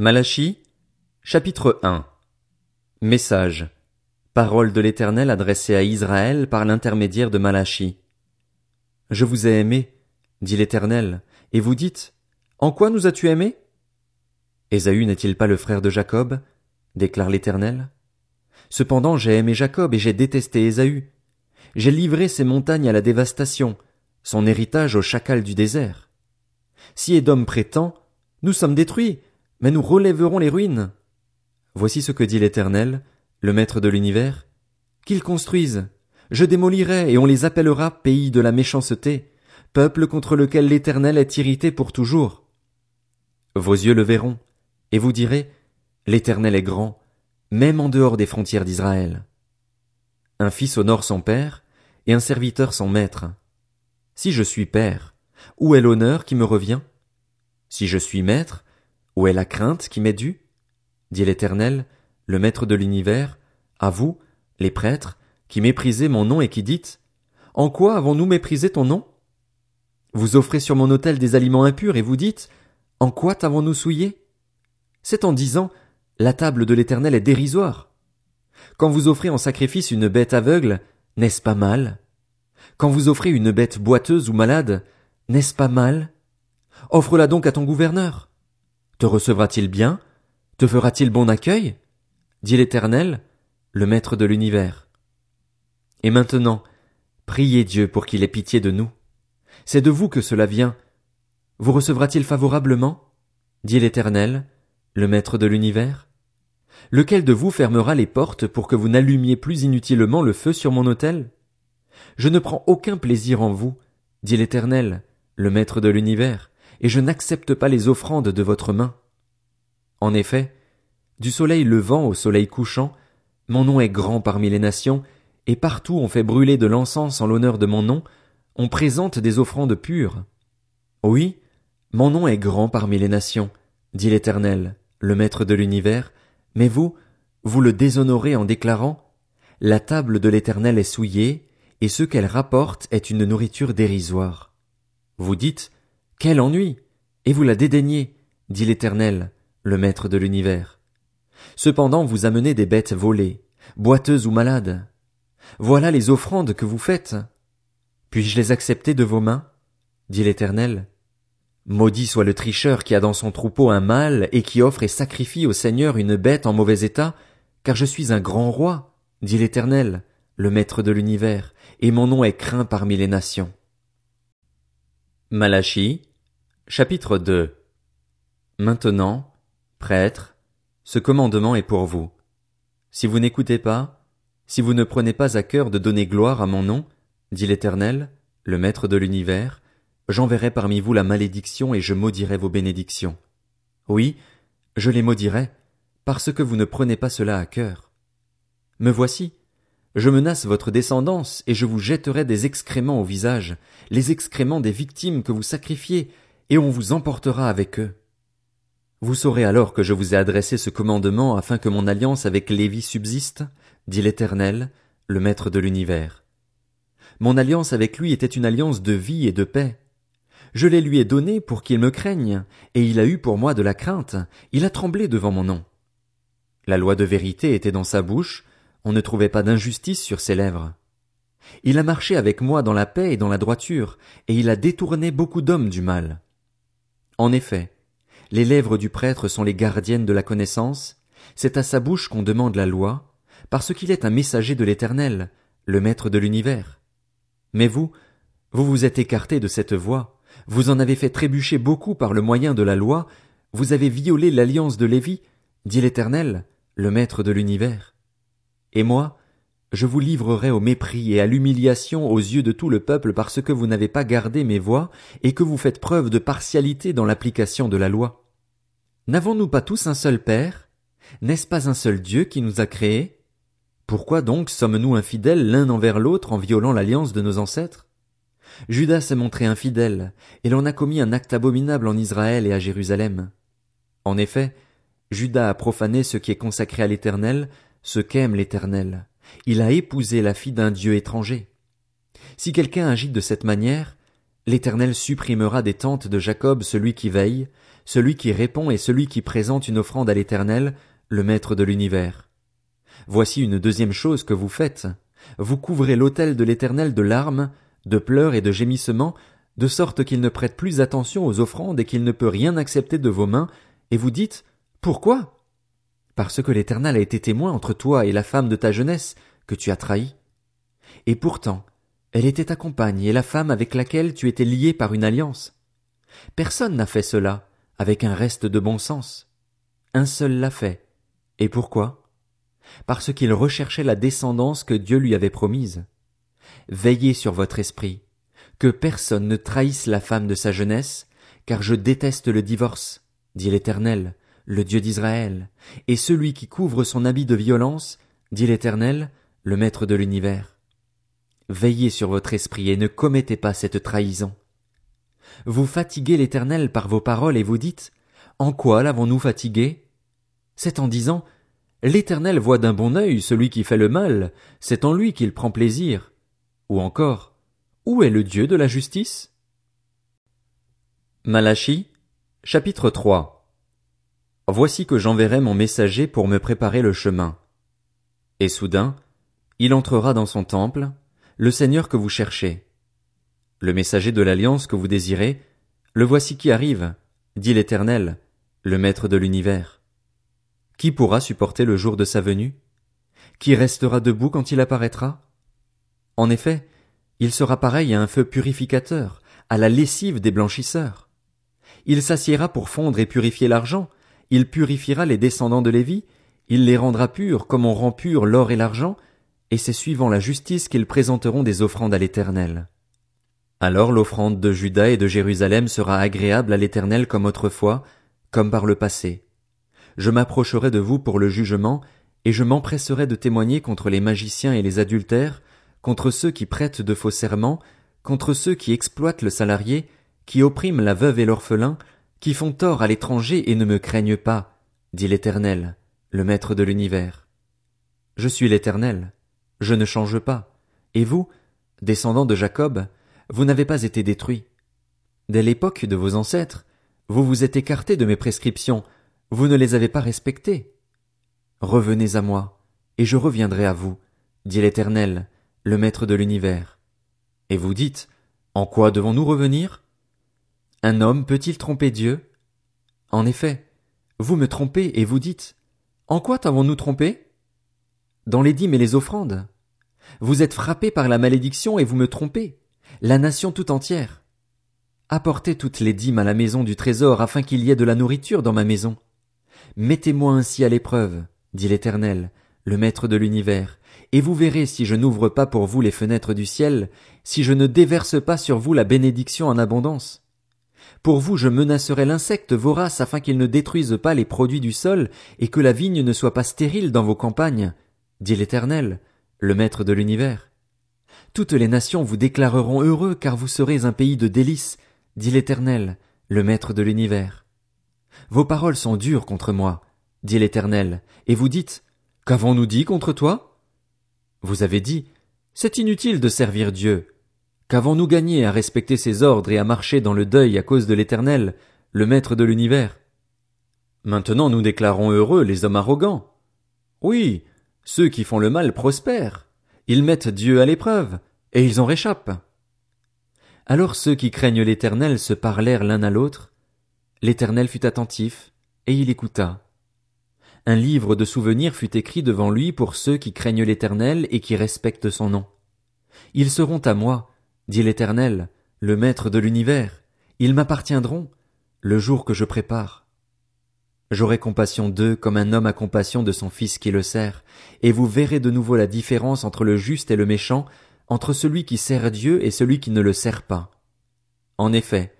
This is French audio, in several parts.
Malachie, chapitre 1 Message. Parole de l'Éternel adressée à Israël par l'intermédiaire de Malachie. Je vous ai aimé, dit l'Éternel, et vous dites, En quoi nous as-tu aimé? Ésaü n'est-il pas le frère de Jacob? déclare l'Éternel. Cependant j'ai aimé Jacob et j'ai détesté Ésaü. J'ai livré ses montagnes à la dévastation, son héritage au chacal du désert. Si Édom prétend, nous sommes détruits, mais nous relèverons les ruines. Voici ce que dit l'Éternel, le Maître de l'univers. Qu'ils construisent. Je démolirai, et on les appellera pays de la méchanceté, peuple contre lequel l'Éternel est irrité pour toujours. Vos yeux le verront, et vous direz, L'Éternel est grand, même en dehors des frontières d'Israël. Un fils honore son père, et un serviteur son maître. Si je suis père, où est l'honneur qui me revient? Si je suis maître, où est la crainte qui m'est due? dit l'Éternel, le Maître de l'univers, à vous, les prêtres, qui méprisez mon nom et qui dites, En quoi avons-nous méprisé ton nom? Vous offrez sur mon autel des aliments impurs et vous dites, En quoi t'avons-nous souillé? C'est en disant, La table de l'Éternel est dérisoire. Quand vous offrez en sacrifice une bête aveugle, n'est-ce pas mal? Quand vous offrez une bête boiteuse ou malade, n'est-ce pas mal? Offre-la donc à ton gouverneur. Te recevra-t-il bien? Te fera-t-il bon accueil? dit l'Éternel, le Maître de l'univers. Et maintenant, priez Dieu pour qu'il ait pitié de nous. C'est de vous que cela vient. Vous recevra-t-il favorablement? dit l'Éternel, le Maître de l'univers. Lequel de vous fermera les portes pour que vous n'allumiez plus inutilement le feu sur mon autel? Je ne prends aucun plaisir en vous, dit l'Éternel, le Maître de l'univers, et je n'accepte pas les offrandes de votre main. En effet, du soleil levant au soleil couchant, mon nom est grand parmi les nations, et partout on fait brûler de l'encens en l'honneur de mon nom, on présente des offrandes pures. Oui, mon nom est grand parmi les nations, dit l'Éternel, le Maître de l'univers, mais vous, vous le déshonorez en déclarant La table de l'Éternel est souillée, et ce qu'elle rapporte est une nourriture dérisoire. Vous dites quel ennui. Et vous la dédaignez, dit l'Éternel, le Maître de l'univers. Cependant vous amenez des bêtes volées, boiteuses ou malades. Voilà les offrandes que vous faites. Puis-je les accepter de vos mains? dit l'Éternel. Maudit soit le tricheur qui a dans son troupeau un mâle et qui offre et sacrifie au Seigneur une bête en mauvais état, car je suis un grand roi, dit l'Éternel, le Maître de l'univers, et mon nom est craint parmi les nations. Malachie, Chapitre 2 Maintenant, prêtres, ce commandement est pour vous. Si vous n'écoutez pas, si vous ne prenez pas à cœur de donner gloire à mon nom, dit l'Éternel, le Maître de l'univers, j'enverrai parmi vous la malédiction et je maudirai vos bénédictions. Oui, je les maudirai, parce que vous ne prenez pas cela à cœur. Me voici, je menace votre descendance, et je vous jetterai des excréments au visage, les excréments des victimes que vous sacrifiez, et on vous emportera avec eux. Vous saurez alors que je vous ai adressé ce commandement afin que mon alliance avec Lévi subsiste, dit l'Éternel, le Maître de l'univers. Mon alliance avec lui était une alliance de vie et de paix. Je les lui ai donnée pour qu'il me craigne, et il a eu pour moi de la crainte, il a tremblé devant mon nom. La loi de vérité était dans sa bouche, on ne trouvait pas d'injustice sur ses lèvres. Il a marché avec moi dans la paix et dans la droiture, et il a détourné beaucoup d'hommes du mal. En effet, les lèvres du prêtre sont les gardiennes de la connaissance, c'est à sa bouche qu'on demande la loi, parce qu'il est un messager de l'Éternel, le Maître de l'univers. Mais vous, vous vous êtes écarté de cette voie, vous en avez fait trébucher beaucoup par le moyen de la loi, vous avez violé l'alliance de Lévi, dit l'Éternel, le Maître de l'univers. Et moi, je vous livrerai au mépris et à l'humiliation aux yeux de tout le peuple parce que vous n'avez pas gardé mes voix et que vous faites preuve de partialité dans l'application de la loi. N'avons-nous pas tous un seul Père? N'est-ce pas un seul Dieu qui nous a créés? Pourquoi donc sommes-nous infidèles l'un envers l'autre en violant l'alliance de nos ancêtres? Judas s'est montré infidèle, et l'on a commis un acte abominable en Israël et à Jérusalem. En effet, Judas a profané ce qui est consacré à l'Éternel, ce qu'aime l'Éternel. Il a épousé la fille d'un Dieu étranger. Si quelqu'un agit de cette manière, l'Éternel supprimera des tentes de Jacob celui qui veille, celui qui répond et celui qui présente une offrande à l'Éternel, le Maître de l'univers. Voici une deuxième chose que vous faites. Vous couvrez l'autel de l'Éternel de larmes, de pleurs et de gémissements, de sorte qu'il ne prête plus attention aux offrandes et qu'il ne peut rien accepter de vos mains, et vous dites, Pourquoi? Parce que l'Éternel a été témoin entre toi et la femme de ta jeunesse, que tu as trahie. Et pourtant, elle était ta compagne et la femme avec laquelle tu étais lié par une alliance. Personne n'a fait cela avec un reste de bon sens. Un seul l'a fait. Et pourquoi? Parce qu'il recherchait la descendance que Dieu lui avait promise. Veillez sur votre esprit, que personne ne trahisse la femme de sa jeunesse, car je déteste le divorce, dit l'Éternel, le Dieu d'Israël, et celui qui couvre son habit de violence, dit l'Éternel, le Maître de l'univers. Veillez sur votre esprit et ne commettez pas cette trahison. Vous fatiguez l'Éternel par vos paroles et vous dites, En quoi l'avons-nous fatigué? C'est en disant, L'Éternel voit d'un bon œil celui qui fait le mal, c'est en lui qu'il prend plaisir. Ou encore, Où est le Dieu de la justice? Malachie, chapitre 3 Voici que j'enverrai mon messager pour me préparer le chemin. Et soudain, il entrera dans son temple, le Seigneur que vous cherchez. Le messager de l'alliance que vous désirez, le voici qui arrive, dit l'Éternel, le Maître de l'univers. Qui pourra supporter le jour de sa venue? Qui restera debout quand il apparaîtra? En effet, il sera pareil à un feu purificateur, à la lessive des blanchisseurs. Il s'assiera pour fondre et purifier l'argent, il purifiera les descendants de Lévi, il les rendra purs comme on rend pur l'or et l'argent, et c'est suivant la justice qu'ils présenteront des offrandes à l'Éternel. Alors l'offrande de Juda et de Jérusalem sera agréable à l'Éternel comme autrefois, comme par le passé. Je m'approcherai de vous pour le jugement, et je m'empresserai de témoigner contre les magiciens et les adultères, contre ceux qui prêtent de faux serments, contre ceux qui exploitent le salarié, qui oppriment la veuve et l'orphelin, qui font tort à l'étranger et ne me craignent pas, dit l'Éternel, le Maître de l'univers. Je suis l'Éternel. Je ne change pas. Et vous, descendants de Jacob, vous n'avez pas été détruits. Dès l'époque de vos ancêtres, vous vous êtes écartés de mes prescriptions, vous ne les avez pas respectées. Revenez à moi, et je reviendrai à vous, dit l'Éternel, le Maître de l'univers. Et vous dites, En quoi devons-nous revenir? Un homme peut-il tromper Dieu? En effet, vous me trompez et vous dites, En quoi t'avons-nous trompé? dans les dîmes et les offrandes. Vous êtes frappés par la malédiction et vous me trompez, la nation tout entière. Apportez toutes les dîmes à la maison du trésor afin qu'il y ait de la nourriture dans ma maison. Mettez-moi ainsi à l'épreuve, dit l'Éternel, le Maître de l'univers, et vous verrez si je n'ouvre pas pour vous les fenêtres du ciel, si je ne déverse pas sur vous la bénédiction en abondance. Pour vous je menacerai l'insecte vorace afin qu'il ne détruise pas les produits du sol et que la vigne ne soit pas stérile dans vos campagnes, dit l'Éternel, le Maître de l'univers. Toutes les nations vous déclareront heureux car vous serez un pays de délices, dit l'Éternel, le Maître de l'univers. Vos paroles sont dures contre moi, dit l'Éternel, et vous dites, Qu'avons-nous dit contre toi? Vous avez dit, C'est inutile de servir Dieu. Qu'avons-nous gagné à respecter ses ordres et à marcher dans le deuil à cause de l'Éternel, le Maître de l'univers? Maintenant nous déclarons heureux les hommes arrogants. Oui, ceux qui font le mal prospèrent. Ils mettent Dieu à l'épreuve, et ils en réchappent. Alors ceux qui craignent l'Éternel se parlèrent l'un à l'autre. L'Éternel fut attentif, et il écouta. Un livre de souvenirs fut écrit devant lui pour ceux qui craignent l'Éternel et qui respectent son nom. Ils seront à moi, dit l'Éternel, le Maître de l'univers. Ils m'appartiendront, le jour que je prépare. J'aurai compassion d'eux comme un homme a compassion de son fils qui le sert, et vous verrez de nouveau la différence entre le juste et le méchant, entre celui qui sert Dieu et celui qui ne le sert pas. En effet,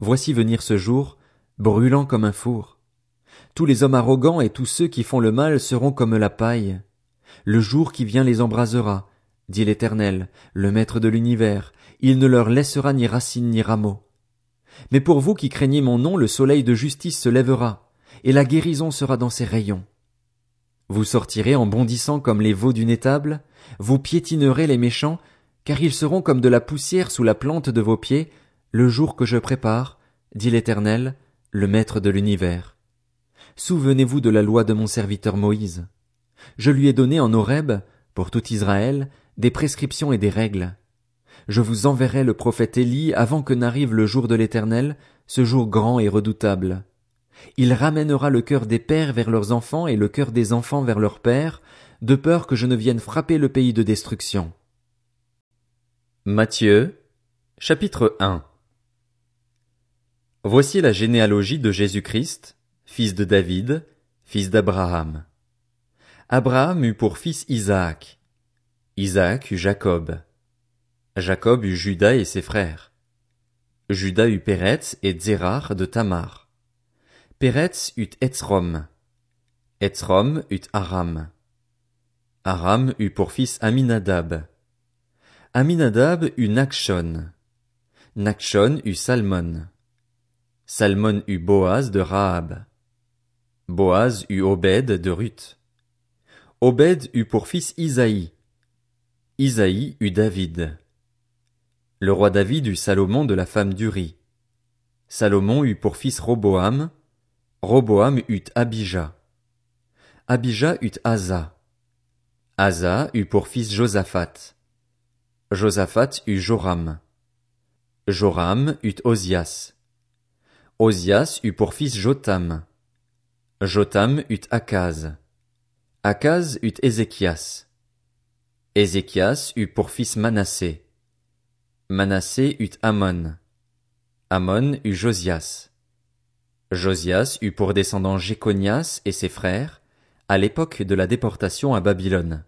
voici venir ce jour, brûlant comme un four. Tous les hommes arrogants et tous ceux qui font le mal seront comme la paille. Le jour qui vient les embrasera, dit l'Éternel, le Maître de l'univers, il ne leur laissera ni racine ni rameaux. Mais pour vous qui craignez mon nom, le soleil de justice se lèvera, et la guérison sera dans ses rayons. Vous sortirez en bondissant comme les veaux d'une étable, vous piétinerez les méchants, car ils seront comme de la poussière sous la plante de vos pieds, le jour que je prépare, dit l'Éternel, le maître de l'univers. Souvenez-vous de la loi de mon serviteur Moïse. Je lui ai donné en Horeb, pour tout Israël, des prescriptions et des règles. Je vous enverrai le prophète Élie avant que n'arrive le jour de l'éternel, ce jour grand et redoutable. Il ramènera le cœur des pères vers leurs enfants et le cœur des enfants vers leurs pères, de peur que je ne vienne frapper le pays de destruction. Matthieu, chapitre 1 Voici la généalogie de Jésus-Christ, fils de David, fils d'Abraham. Abraham eut pour fils Isaac. Isaac eut Jacob. Jacob eut Judas et ses frères. Judas eut Péretz et Zérar de Tamar. Péretz eut Etzrom. Etzrom eut Aram. Aram eut pour fils Aminadab. Aminadab eut Nakshon. Nakshon eut Salmon. Salmon eut Boaz de Rahab. Boaz eut Obed de Ruth. Obed eut pour fils Isaïe. Isaïe eut David. Le roi David eut Salomon de la femme d'Uri. Salomon eut pour fils Roboam. Roboam eut Abijah. Abijah eut Asa. Asa eut pour fils Josaphat. Josaphat eut Joram. Joram eut Osias. Osias eut pour fils Jotam. Jotam eut Akaz. Akaz eut Ézéchias. Ézéchias eut pour fils Manassé. Manassé eut Amon. Amon eut Josias. Josias eut pour descendant Jéconias et ses frères, à l'époque de la déportation à Babylone.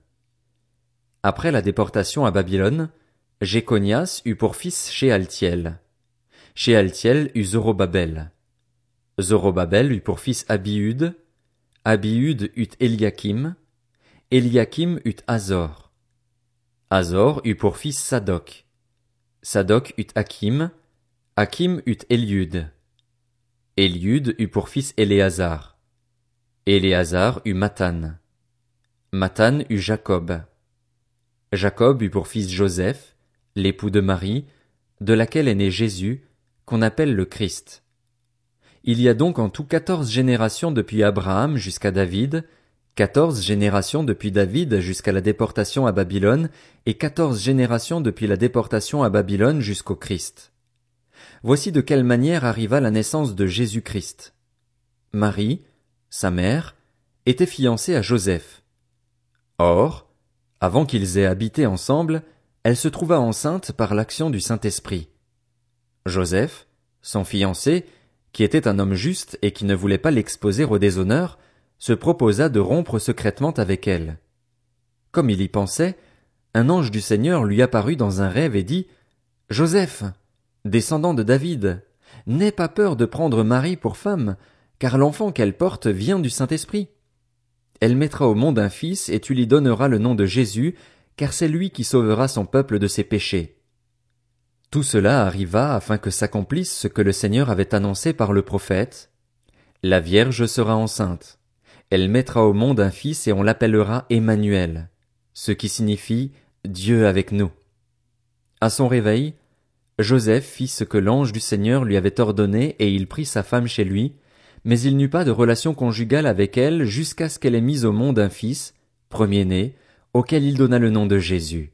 Après la déportation à Babylone, Jéconias eut pour fils Shealtiel. Shealtiel eut Zorobabel. Zorobabel eut pour fils Abiud. Abiud eut Eliakim. Eliakim eut Azor. Azor eut pour fils Sadok. Sadok eut Hakim. Hakim eut Eliud. Eliud eut pour fils Éléazar. Éléazar eut Mathan. Mathan eut Jacob. Jacob eut pour fils Joseph, l'époux de Marie, de laquelle est né Jésus, qu'on appelle le Christ. Il y a donc en tout quatorze générations depuis Abraham jusqu'à David, quatorze générations depuis David jusqu'à la déportation à Babylone, et quatorze générations depuis la déportation à Babylone jusqu'au Christ. Voici de quelle manière arriva la naissance de Jésus-Christ. Marie, sa mère, était fiancée à Joseph. Or, avant qu'ils aient habité ensemble, elle se trouva enceinte par l'action du Saint-Esprit. Joseph, son fiancé, qui était un homme juste et qui ne voulait pas l'exposer au déshonneur, se proposa de rompre secrètement avec elle. Comme il y pensait, un ange du Seigneur lui apparut dans un rêve et dit, Joseph, descendant de David, n'aie pas peur de prendre Marie pour femme, car l'enfant qu'elle porte vient du Saint-Esprit. Elle mettra au monde un fils et tu lui donneras le nom de Jésus, car c'est lui qui sauvera son peuple de ses péchés. Tout cela arriva afin que s'accomplisse ce que le Seigneur avait annoncé par le prophète. La Vierge sera enceinte. Elle mettra au monde un fils et on l'appellera Emmanuel, ce qui signifie Dieu avec nous. À son réveil, Joseph fit ce que l'ange du Seigneur lui avait ordonné et il prit sa femme chez lui, mais il n'eut pas de relation conjugale avec elle jusqu'à ce qu'elle ait mis au monde un fils, premier-né, auquel il donna le nom de Jésus.